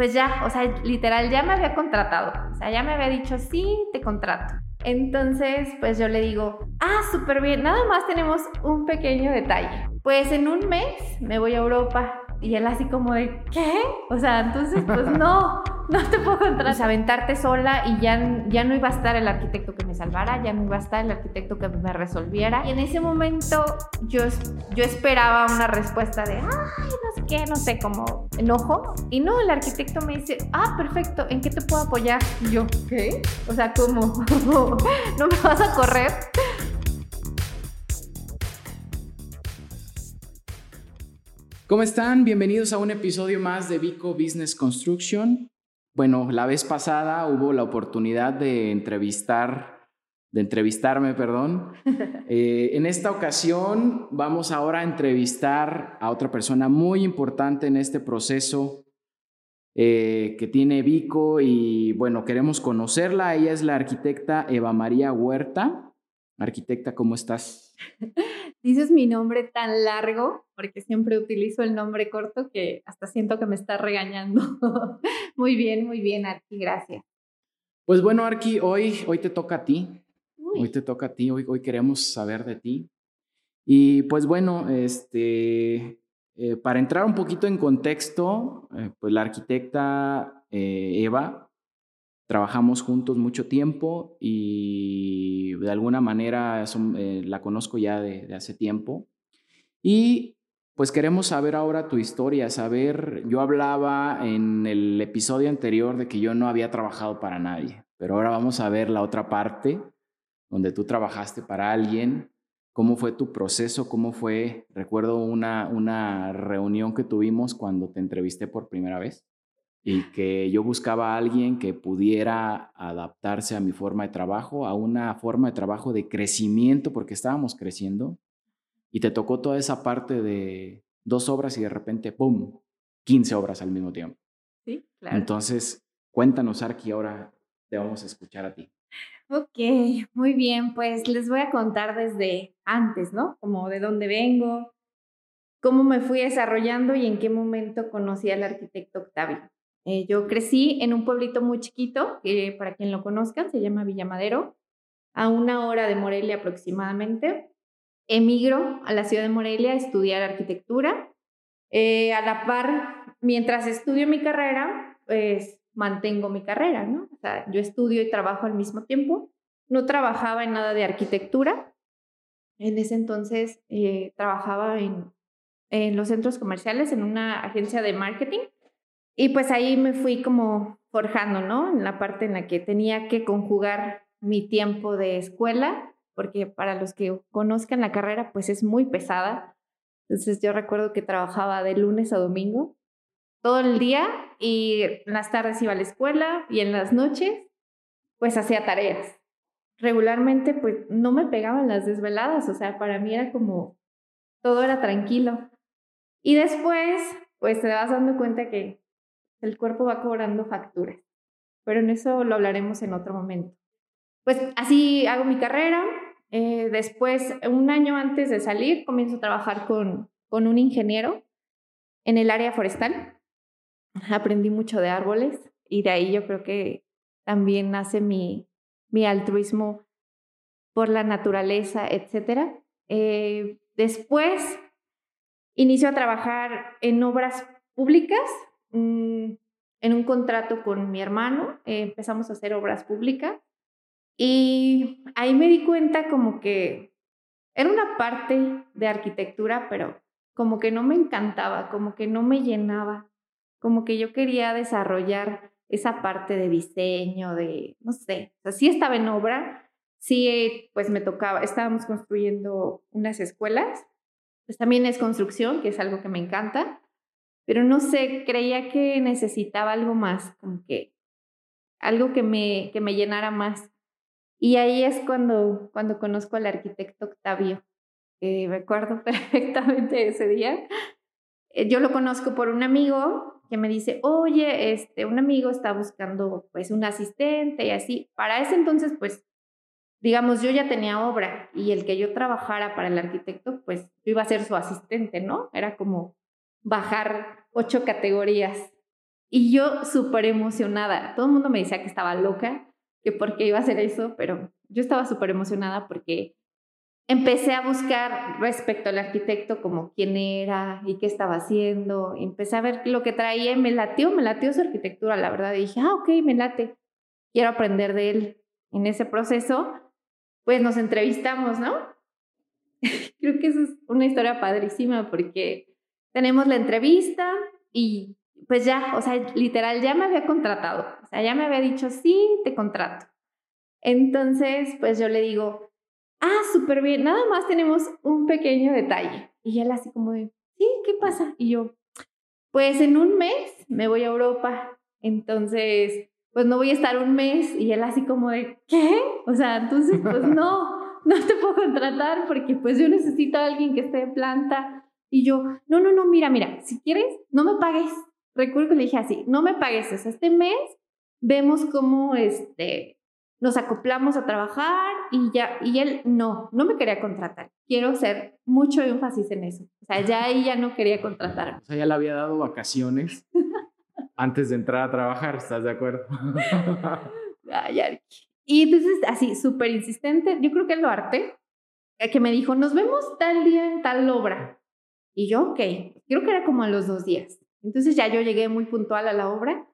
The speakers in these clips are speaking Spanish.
pues ya, o sea, literal, ya me había contratado. O sea, ya me había dicho, sí, te contrato. Entonces, pues yo le digo, ah, súper bien, nada más tenemos un pequeño detalle. Pues en un mes me voy a Europa. Y él así como de, ¿qué? O sea, entonces, pues no, no te puedo contratar. Pues aventarte sola y ya, ya no iba a estar el arquitecto que me salvara, ya no iba a estar el arquitecto que me resolviera. Y en ese momento yo, yo esperaba una respuesta de, ay, no sé qué, no sé, como enojo. Y no, el arquitecto me dice, ah, perfecto, ¿en qué te puedo apoyar? Y yo, ¿qué? O sea, ¿cómo? ¿No me vas a correr? ¿Cómo están? Bienvenidos a un episodio más de Vico Business Construction. Bueno, la vez pasada hubo la oportunidad de entrevistar, de entrevistarme, perdón. Eh, en esta ocasión vamos ahora a entrevistar a otra persona muy importante en este proceso eh, que tiene Vico y bueno, queremos conocerla. Ella es la arquitecta Eva María Huerta. Arquitecta, ¿cómo estás? Dices mi nombre tan largo, porque siempre utilizo el nombre corto que hasta siento que me está regañando. muy bien, muy bien, Arqui, gracias. Pues bueno, Arqui, hoy, hoy te toca a ti. Hoy te toca a ti, hoy, hoy queremos saber de ti. Y pues bueno, este, eh, para entrar un poquito en contexto, eh, pues la arquitecta eh, Eva trabajamos juntos mucho tiempo y de alguna manera eh, la conozco ya de, hace tiempo. Y pues queremos saber ahora tu historia, saber, yo hablaba en el episodio anterior de que yo no había trabajado para nadie, pero ahora vamos a ver la otra parte, donde tú trabajaste para alguien, cómo fue tu proceso, cómo fue, recuerdo una, una reunión que tuvimos cuando te entrevisté por primera vez y que yo buscaba a alguien que pudiera adaptarse a mi forma de trabajo, a una forma de trabajo de crecimiento, porque estábamos creciendo, y te tocó toda esa parte de dos obras y de repente, ¡pum!, 15 obras al mismo tiempo. Sí, claro. Entonces, cuéntanos, Arki, ahora te vamos a escuchar a ti. Ok, muy bien, pues les voy a contar desde antes, ¿no? Como de dónde vengo, cómo me fui desarrollando y en qué momento conocí al arquitecto Octavio. Eh, yo crecí en un pueblito muy chiquito, que para quien lo conozcan se llama Villamadero, a una hora de Morelia aproximadamente. Emigro a la ciudad de Morelia a estudiar arquitectura. Eh, a la par, mientras estudio mi carrera, pues mantengo mi carrera, ¿no? O sea, yo estudio y trabajo al mismo tiempo. No trabajaba en nada de arquitectura. En ese entonces eh, trabajaba en, en los centros comerciales, en una agencia de marketing y pues ahí me fui como forjando, ¿no? En la parte en la que tenía que conjugar mi tiempo de escuela, porque para los que conozcan la carrera, pues es muy pesada. Entonces yo recuerdo que trabajaba de lunes a domingo, todo el día, y en las tardes iba a la escuela y en las noches, pues hacía tareas. Regularmente, pues no me pegaban las desveladas, o sea, para mí era como, todo era tranquilo. Y después, pues te vas dando cuenta que el cuerpo va cobrando facturas, pero en eso lo hablaremos en otro momento. Pues así hago mi carrera. Eh, después, un año antes de salir, comienzo a trabajar con, con un ingeniero en el área forestal. Aprendí mucho de árboles y de ahí yo creo que también nace mi, mi altruismo por la naturaleza, etc. Eh, después inicio a trabajar en obras públicas Mm, en un contrato con mi hermano, eh, empezamos a hacer obras públicas y ahí me di cuenta como que era una parte de arquitectura, pero como que no me encantaba, como que no me llenaba, como que yo quería desarrollar esa parte de diseño, de, no sé, o sea, estaba en obra, sí, pues me tocaba, estábamos construyendo unas escuelas, pues también es construcción, que es algo que me encanta, pero no sé, creía que necesitaba algo más, como que algo que me, que me llenara más. Y ahí es cuando, cuando conozco al arquitecto Octavio. recuerdo perfectamente ese día. Eh, yo lo conozco por un amigo que me dice, oye, este, un amigo está buscando pues un asistente y así. Para ese entonces, pues, digamos, yo ya tenía obra y el que yo trabajara para el arquitecto, pues yo iba a ser su asistente, ¿no? Era como bajar ocho categorías. Y yo súper emocionada. Todo el mundo me decía que estaba loca, que por qué iba a hacer eso, pero yo estaba súper emocionada porque empecé a buscar respecto al arquitecto como quién era y qué estaba haciendo. Empecé a ver lo que traía y me latió, me latió su arquitectura, la verdad. Y dije, ah, ok, me late. Quiero aprender de él. En ese proceso, pues nos entrevistamos, ¿no? Creo que eso es una historia padrísima porque tenemos la entrevista y pues ya, o sea, literal, ya me había contratado. O sea, ya me había dicho, sí, te contrato. Entonces, pues yo le digo, ah, súper bien, nada más tenemos un pequeño detalle. Y él así como de, sí, ¿qué pasa? Y yo, pues en un mes me voy a Europa, entonces, pues no voy a estar un mes. Y él así como de, ¿qué? O sea, entonces, pues no, no te puedo contratar porque pues yo necesito a alguien que esté en planta. Y yo, no, no, no, mira, mira, si quieres, no me pagues. Recuerdo que le dije así, no me pagues, este mes vemos cómo, este, nos acoplamos a trabajar y ya, y él no, no me quería contratar. Quiero hacer mucho énfasis en eso. O sea, ya ella no quería contratar. O sea, ya le había dado vacaciones antes de entrar a trabajar, ¿estás de acuerdo? y entonces, así, súper insistente, yo creo que lo arte, eh, que me dijo, nos vemos tal día en tal obra. Y yo, ok, creo que era como a los dos días. Entonces ya yo llegué muy puntual a la obra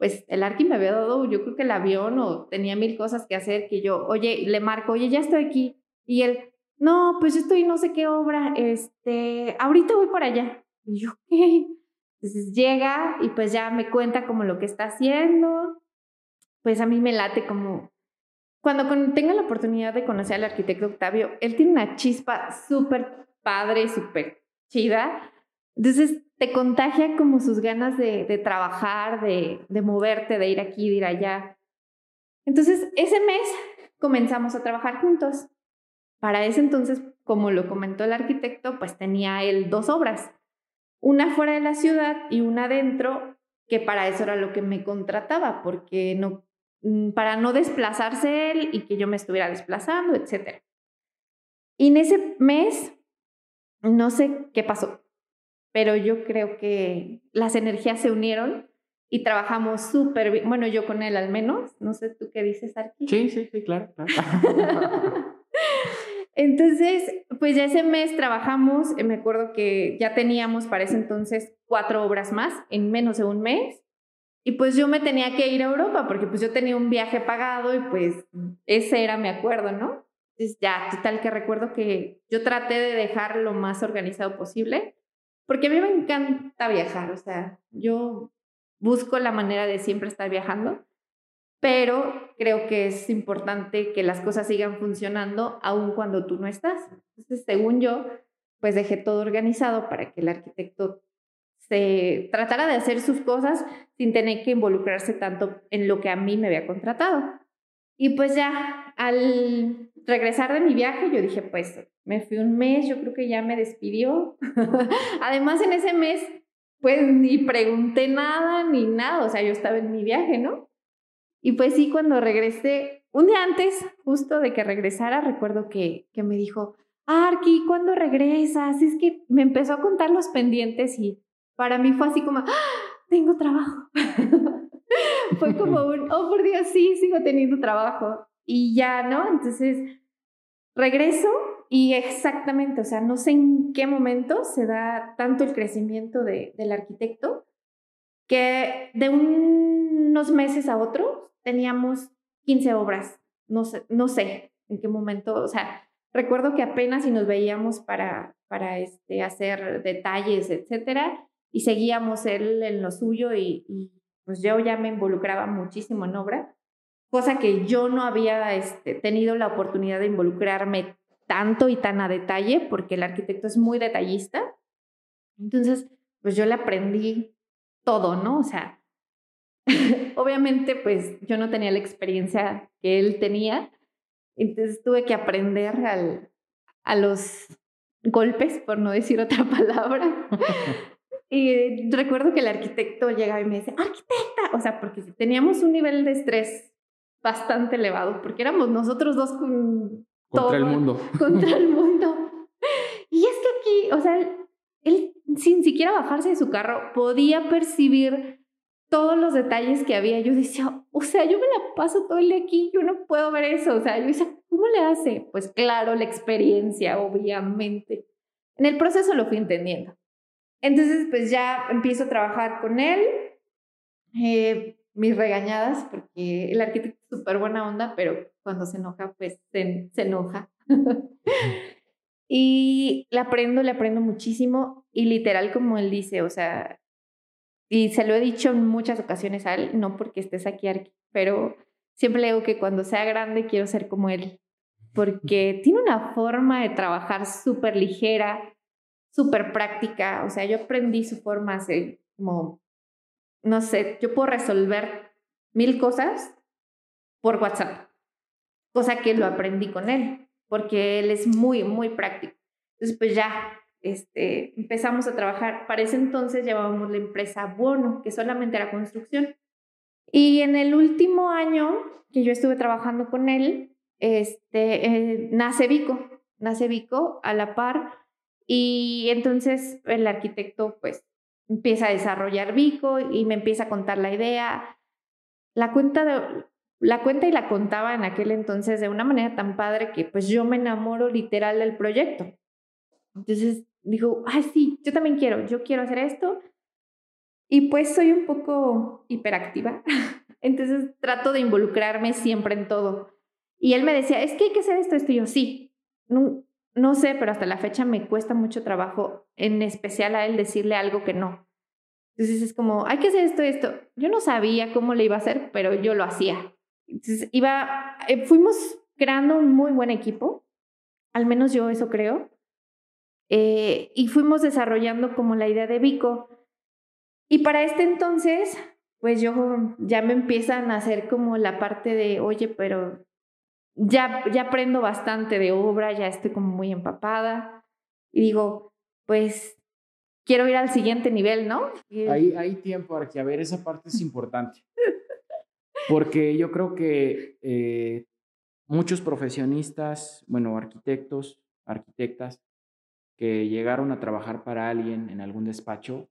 pues el Arqui me había dado, yo creo que el avión o tenía mil cosas que hacer que yo, oye, le marco, oye, ya estoy aquí. Y él, no, pues estoy no sé qué obra, este, ahorita voy para allá. Y yo, ¿qué? Entonces llega y pues ya me cuenta como lo que está haciendo. Pues a mí me late como, cuando tenga la oportunidad de conocer al arquitecto Octavio, él tiene una chispa súper padre, súper chida. Entonces te contagia como sus ganas de, trabajar, de, de moverte, de ir aquí, de ir allá. Entonces, ese mes comenzamos a trabajar juntos. Para ese entonces, como lo comentó el arquitecto, pues tenía él dos obras, una fuera de la ciudad y una dentro, que para eso era lo que me contrataba, porque no, mm, para no desplazarse él y que yo me estuviera desplazando, etc. Y en ese mes, no sé qué pasó, pero yo creo que las energías se unieron y trabajamos súper bien. Bueno, yo con él al menos. No sé tú qué dices, Arqui. Sí, sí, sí, claro. entonces, pues ya ese mes trabajamos. Eh, me acuerdo que ya teníamos para ese entonces cuatro obras más en menos de un mes. Y pues yo me tenía que ir a Europa porque pues yo tenía un viaje pagado y pues ese era mi acuerdo, ¿no? Entonces ya, total que recuerdo que yo traté de dejar lo más organizado posible porque a mí me encanta viajar, o sea, yo busco la manera de siempre estar viajando, pero creo que es importante que las cosas sigan funcionando aun cuando tú no estás. Entonces, según yo, pues dejé todo organizado para que el arquitecto se tratara de hacer sus cosas sin tener que involucrarse tanto en lo que a mí me había contratado. Y pues ya al regresar de mi viaje, yo dije, pues me fui un mes, yo creo que ya me despidió. Además, en ese mes, pues ni pregunté nada ni nada, o sea, yo estaba en mi viaje, ¿no? Y pues sí, cuando regresé, un día antes, justo de que regresara, recuerdo que, que me dijo, Arki, ¿cuándo regresas? Es que me empezó a contar los pendientes y para mí fue así como, ¡Ah! tengo trabajo. fue como un, oh, por Dios, sí, sigo teniendo trabajo. Y ya, ¿no? Entonces, regreso y exactamente, o sea, no sé en qué momento se da tanto el crecimiento de, del arquitecto que de unos meses a otros teníamos 15 obras, no sé, no sé en qué momento, o sea, recuerdo que apenas si nos veíamos para, para este, hacer detalles, etcétera, y seguíamos él en lo suyo y, y, pues yo ya me involucraba muchísimo en obra, cosa que yo no había este, tenido la oportunidad de involucrarme tanto y tan a detalle, porque el arquitecto es muy detallista. Entonces, pues yo le aprendí todo, ¿no? O sea, obviamente, pues yo no tenía la experiencia que él tenía, entonces tuve que aprender al, a los golpes, por no decir otra palabra. y recuerdo que el arquitecto llegaba y me decía, arquitecta, o sea, porque teníamos un nivel de estrés bastante elevado, porque éramos nosotros dos con contra el mundo. Contra el mundo. Y es que aquí, o sea, él, sin siquiera bajarse de su carro podía percibir todos los detalles que había, yo decía, o sea, yo me la paso todo el día aquí, yo no puedo ver eso, o sea, yo decía, ¿cómo le hace? Pues claro, la experiencia, obviamente. En el proceso lo fui entendiendo. Entonces, pues ya empiezo a trabajar con él, eh, mis regañadas, porque el arquitecto es súper buena onda, pero cuando se enoja, pues se, se enoja. y le aprendo, le aprendo muchísimo y literal como él dice, o sea, y se lo he dicho en muchas ocasiones a él, no porque estés aquí, pero siempre le digo que cuando sea grande quiero ser como él, porque tiene una forma de trabajar súper ligera, súper práctica, o sea, yo aprendí su forma así, como, no sé, yo puedo resolver mil cosas por WhatsApp, cosa que lo aprendí con él, porque él es muy, muy práctico. Entonces, pues ya, este, empezamos a trabajar. Para ese entonces llevábamos la empresa Bono, que solamente era construcción. Y en el último año que yo estuve trabajando con él, este, eh, nace Vico, nace Vico a la par. Y entonces el arquitecto pues empieza a desarrollar Vico y me empieza a contar la idea. La cuenta, la cuenta y la contaba en aquel entonces de una manera tan padre que pues yo me enamoro literal del proyecto. Entonces digo, ay, sí, yo también quiero, yo quiero hacer esto. Y pues soy un poco hiperactiva, entonces trato de involucrarme siempre en todo. Y él me decía, es que hay que hacer esto, esto, y yo, sí, no sé, pero hasta la fecha me cuesta mucho trabajo, en especial a él decirle algo que no. Entonces es como, hay que hacer esto, esto. Yo no sabía cómo le iba a hacer, pero yo lo hacía. Entonces iba, eh, fuimos creando un muy buen equipo, al menos yo eso creo. Eh, y fuimos desarrollando como la idea de Vico. Y para este entonces, pues yo ya me empiezan a hacer como la parte de, oye, pero ya, ya aprendo bastante de obra, ya estoy como muy empapada. Y digo, pues quiero ir al siguiente nivel, ¿no? Hay, hay tiempo, que a ver, esa parte es importante. Porque yo creo que eh, muchos profesionistas, bueno, arquitectos, arquitectas, que llegaron a trabajar para alguien en algún despacho,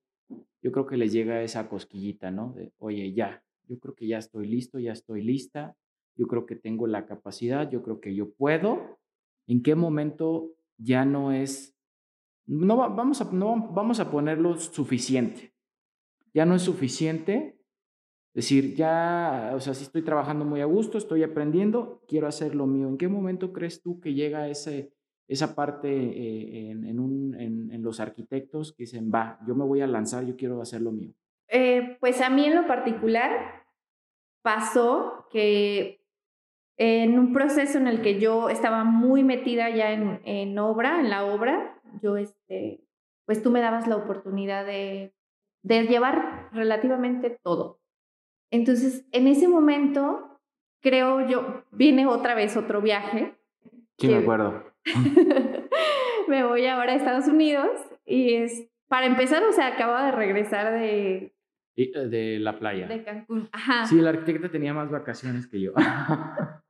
yo creo que les llega esa cosquillita, ¿no? De, oye, ya, yo creo que ya estoy listo, ya estoy lista, yo creo que tengo la capacidad, yo creo que yo puedo. ¿En qué momento ya no es, no vamos a, no vamos a ponerlo suficiente? Ya no es suficiente decir, ya, o sea, si estoy trabajando muy a gusto, estoy aprendiendo, quiero hacer lo mío. ¿En qué momento crees tú que llega ese, esa parte eh, en, un, en, los arquitectos que dicen, va, yo me voy a lanzar, yo quiero hacer lo mío? Eh, pues a mí en lo particular pasó que en un proceso en el que yo estaba muy metida ya en, en obra, en la obra, yo, este, pues tú me dabas la oportunidad de, de llevar relativamente todo. Entonces, en ese momento, creo yo, viene otra vez otro viaje. Sí, me acuerdo me voy ahora a Estados Unidos y es, para empezar, o sea, acabo de regresar de... Eh, de la playa. De Cancún, ajá. Sí, la arquitecta tenía más vacaciones que yo.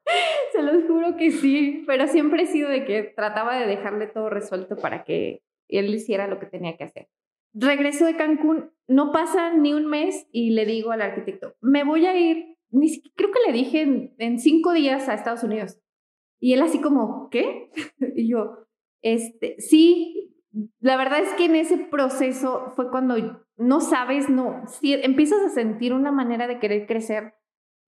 Se los juro que sí, pero siempre he sido de que trataba de dejarle todo resuelto para que él hiciera lo que tenía que hacer. Regreso de Cancún, no pasa ni un mes y le digo al arquitecto, me voy a ir, ni, creo que le dije en cinco días a Estados Unidos. Y él así como, ¿qué? y yo, este, sí, la verdad es que en ese proceso fue cuando no sabes, no, si empiezas a sentir una manera de querer crecer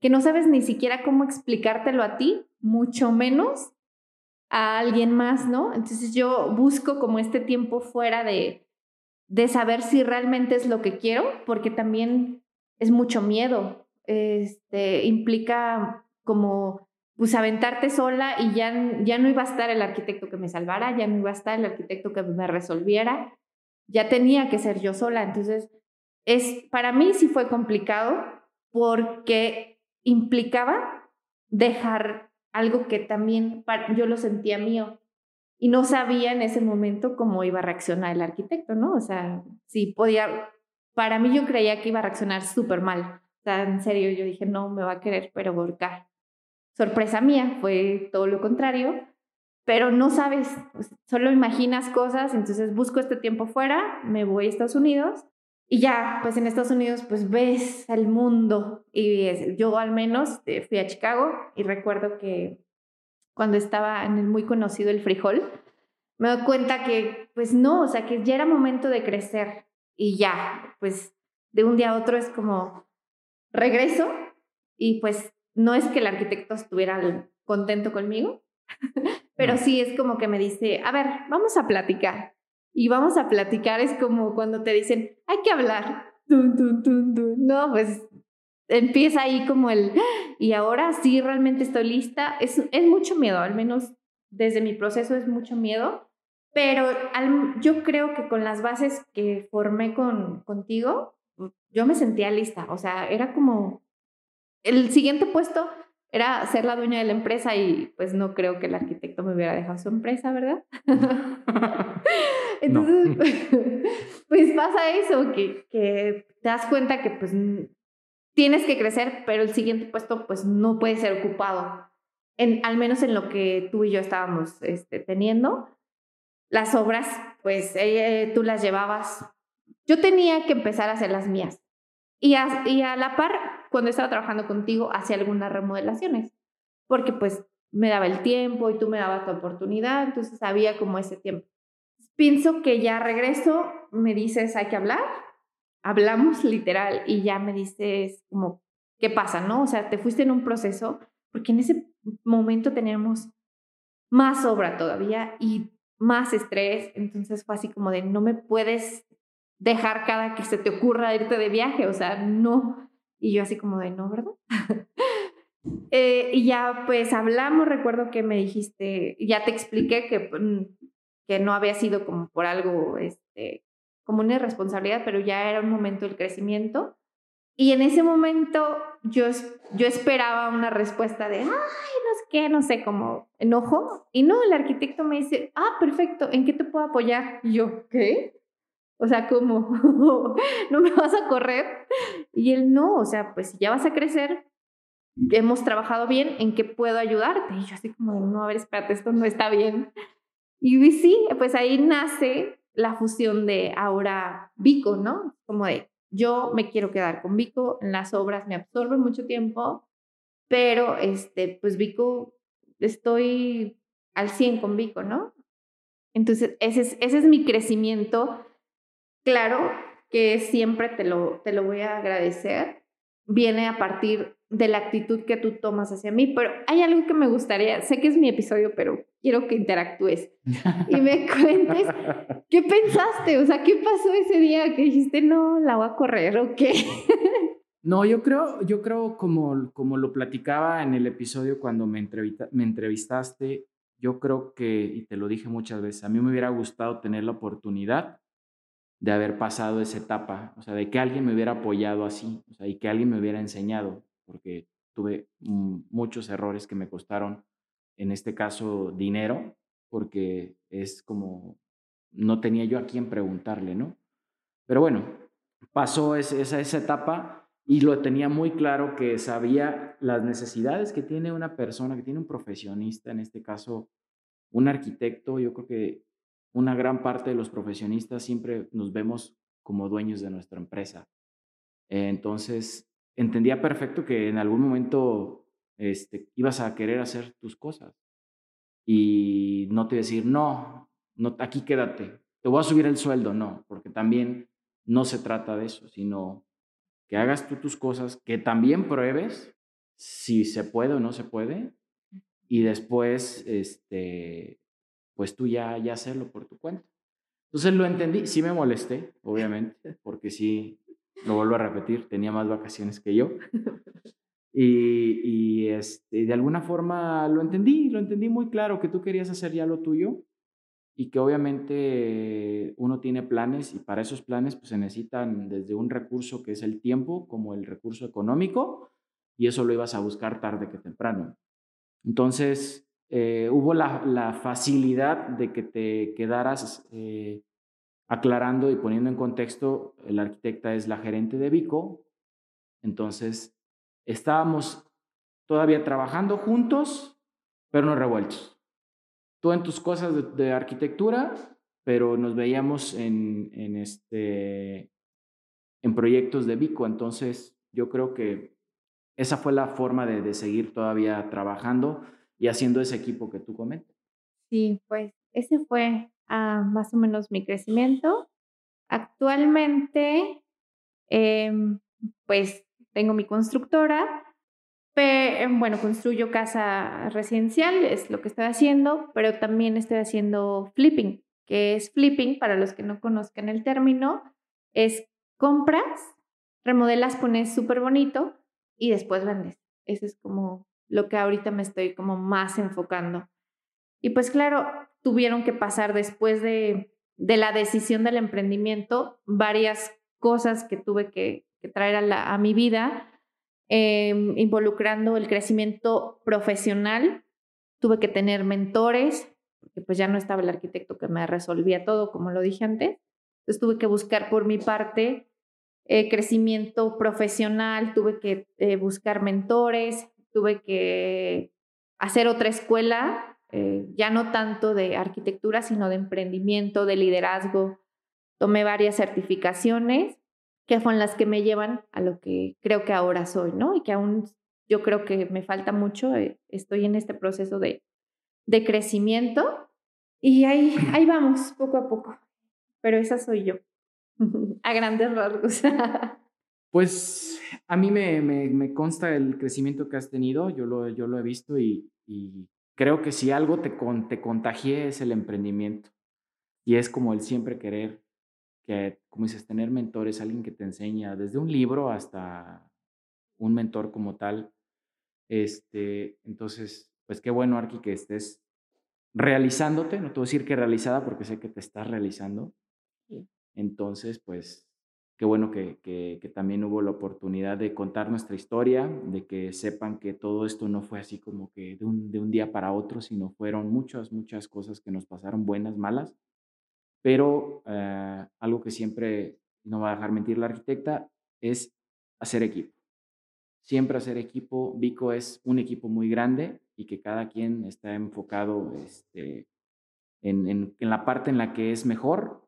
que no sabes ni siquiera cómo explicártelo a ti, mucho menos a alguien más, ¿no? Entonces yo busco como este tiempo fuera de, de saber si realmente es lo que quiero, porque también es mucho miedo, este, implica como pues aventarte sola y ya, ya no iba a estar el arquitecto que me salvara, ya no iba a estar el arquitecto que me resolviera, ya tenía que ser yo sola. Entonces, es, para mí sí fue complicado porque implicaba dejar algo que también yo lo sentía mío y no sabía en ese momento cómo iba a reaccionar el arquitecto, ¿no? O sea, si podía, para mí yo creía que iba a reaccionar súper mal. O sea, en serio, yo dije, no, me va a querer, pero volcar sorpresa mía, fue todo lo contrario, pero no sabes, solo imaginas cosas, entonces busco este tiempo fuera, me voy a Estados Unidos Y ya, pues en Estados Unidos, pues ves el mundo. Y yo al menos eh, fui a Chicago y recuerdo que cuando estaba en el muy conocido el frijol, me doy cuenta que, pues no, o sea, que ya era momento de crecer. Y ya, pues de un día a otro es como regreso y pues no es que el arquitecto estuviera contento conmigo, pero sí es como que me dice, a ver, vamos a platicar y vamos a platicar, es como cuando te dicen, hay que hablar. no, pues empieza ahí como el, y ahora sí realmente estoy lista. Es, es mucho miedo, al menos desde mi proceso es mucho miedo, pero yo creo que con las bases que formé con, contigo, yo me sentía lista. O sea, era como, el siguiente puesto era ser la dueña de la empresa y pues no creo que el arquitecto me hubiera dejado su empresa, ¿verdad? Entonces, pues pasa eso, que, que te das cuenta que pues tienes que crecer, pero el siguiente puesto pues no puede ser ocupado, en, al menos en lo que tú y yo estábamos este, teniendo. Las obras, pues eh, tú las llevabas. Yo tenía que empezar a hacer las mías. Y a, y a la par, cuando estaba trabajando contigo, hacía algunas remodelaciones, porque pues me daba el tiempo y tú me dabas tu oportunidad, entonces había como ese tiempo. Pienso que ya regreso, me dices, hay que hablar, hablamos literal y ya me dices como, ¿qué pasa? ¿No? O sea, te fuiste en un proceso, porque en ese momento teníamos más obra todavía y más estrés, entonces fue así como de, no me puedes dejar cada que se te ocurra irte de viaje, o sea, no. Y yo así como de, no, ¿verdad? Eh, y ya pues hablamos, recuerdo que me dijiste, ya te expliqué que, mm, que no había sido como por algo, este, como una irresponsabilidad, pero ya era un momento del crecimiento. Y en ese momento yo, yo esperaba una respuesta de, ay, no sé qué, no sé, como enojo. Y no, el arquitecto me dice, ah, perfecto, ¿en qué te puedo apoyar? Y yo, ¿qué? O sea, como, no me vas a correr. Y él no, o sea, pues si ya vas a crecer, hemos trabajado bien, ¿en qué puedo ayudarte? Y yo así como, no, a ver, espérate, esto no está bien. Y sí, pues ahí nace la fusión de ahora Vico, ¿no? Como de, yo me quiero quedar con Vico, en las obras me absorbe mucho tiempo, pero este, pues Vico, estoy al 100 con Vico, ¿no? Entonces, ese es, ese es mi crecimiento claro que siempre te lo, te lo voy a agradecer, viene a partir de la actitud que tú tomas hacia mí, pero hay algo que me gustaría, sé que es mi episodio, pero quiero que interactúes y me cuentes qué pensaste, o sea, qué pasó ese día que dijiste, no, la voy a correr o qué. No, yo creo, yo creo como, como lo platicaba en el episodio cuando me, me entrevistaste, yo creo que, y te lo dije muchas veces, a mí me hubiera gustado tener la oportunidad de haber pasado esa etapa, o sea, de que alguien me hubiera apoyado así, o sea, y que alguien me hubiera enseñado, porque tuve muchos errores que me costaron, en este caso, dinero, porque es como, no tenía yo a quién preguntarle, ¿no? Pero bueno, pasó esa, esa etapa y lo tenía muy claro que sabía las necesidades que tiene una persona, que tiene un profesionista, en este caso, un arquitecto, yo creo que una gran parte de los profesionistas siempre nos vemos como dueños de nuestra empresa. entonces, entendía perfecto que en algún momento este, ibas a querer hacer tus cosas y no te decir, no, no, aquí quédate, te voy a subir el sueldo, no, porque también no se trata de eso, sino que hagas tú tus cosas, que también pruebes si se puede o no se puede, y después este, pues tú ya, ya hacerlo por tu cuenta. Entonces lo entendí, sí me molesté, obviamente, porque sí, lo vuelvo a repetir, tenía más vacaciones que yo. Y, y este, de alguna forma lo entendí, lo entendí muy claro que tú querías hacer ya lo tuyo y que obviamente uno tiene planes y para esos planes pues se necesitan desde un recurso que es el tiempo como el recurso económico y eso lo ibas a buscar tarde que temprano. Entonces, eh, hubo la, facilidad de que te quedaras eh, aclarando y poniendo en contexto, el arquitecta es la gerente de Vico, entonces estábamos todavía trabajando juntos, pero no revueltos. Tú en tus cosas de, arquitectura, pero nos veíamos en, en, este, en proyectos de Vico. Entonces, yo creo que esa fue la forma de seguir todavía trabajando y haciendo ese equipo que tú comentas. Sí, pues ese fue ah, más o menos mi crecimiento. Actualmente, em, pues tengo mi constructora, pero, bueno, construyo casa residencial, es lo que estoy haciendo, pero también estoy haciendo flipping, que es flipping, para los que no conozcan el término, es compras, remodelas, pones súper bonito y después vendes. Eso es como lo que ahorita me estoy como más enfocando. Y pues claro, tuvieron que pasar después de, de la decisión del emprendimiento varias cosas que tuve que, traer a, la, a, mi vida, em, involucrando el crecimiento profesional. Tuve que tener mentores, porque pues ya no estaba el arquitecto que me resolvía todo, como lo dije antes. Entonces tuve que buscar por mi parte eh, crecimiento profesional, tuve que eh, buscar mentores, tuve que hacer otra escuela, eh, ya no tanto de arquitectura, sino de emprendimiento, de liderazgo. Tomé varias certificaciones que fueron las que me llevan a lo que creo que ahora soy, ¿no? Y que aún yo creo que me falta mucho, eh, estoy en este proceso de, de crecimiento y ahí, ahí vamos, poco a poco. Pero esa soy yo, a grandes rasgos. Pues a mí me, me, consta el crecimiento que has tenido, yo lo, yo lo he visto y, creo que si algo te, te contagié es el emprendimiento y es como el siempre querer, que como dices, tener mentores, alguien que te enseña desde un libro hasta un mentor como tal. Este, entonces, pues qué bueno, Arqui, que estés realizándote, no te voy a decir que realizada porque sé que te estás realizando. Entonces, pues qué bueno que, también hubo la oportunidad de contar nuestra historia, de que sepan que todo esto no fue así como que de un, día para otro, sino fueron muchas, muchas cosas que nos pasaron, buenas, malas. Pero eh, algo que siempre no va a dejar mentir la arquitecta es hacer equipo. Siempre hacer equipo. Vico es un equipo muy grande y que cada quien está enfocado este, en la parte en la que es mejor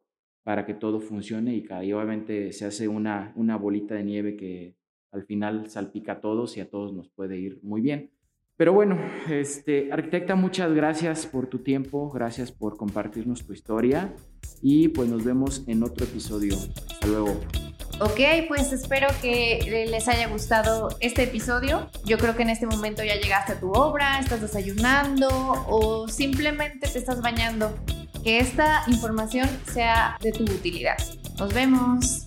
para que todo funcione y, y obviamente se hace una, una bolita de nieve que al final salpica a todos y a todos nos puede ir muy bien. Pero bueno, este, arquitecta, muchas gracias por tu tiempo, gracias por compartirnos tu historia y pues nos vemos en otro episodio. Hasta luego. Ok, pues espero que les haya gustado este episodio. Yo creo que en este momento ya llegaste a tu obra, estás desayunando o simplemente te estás bañando que esta información sea de tu utilidad. Nos vemos.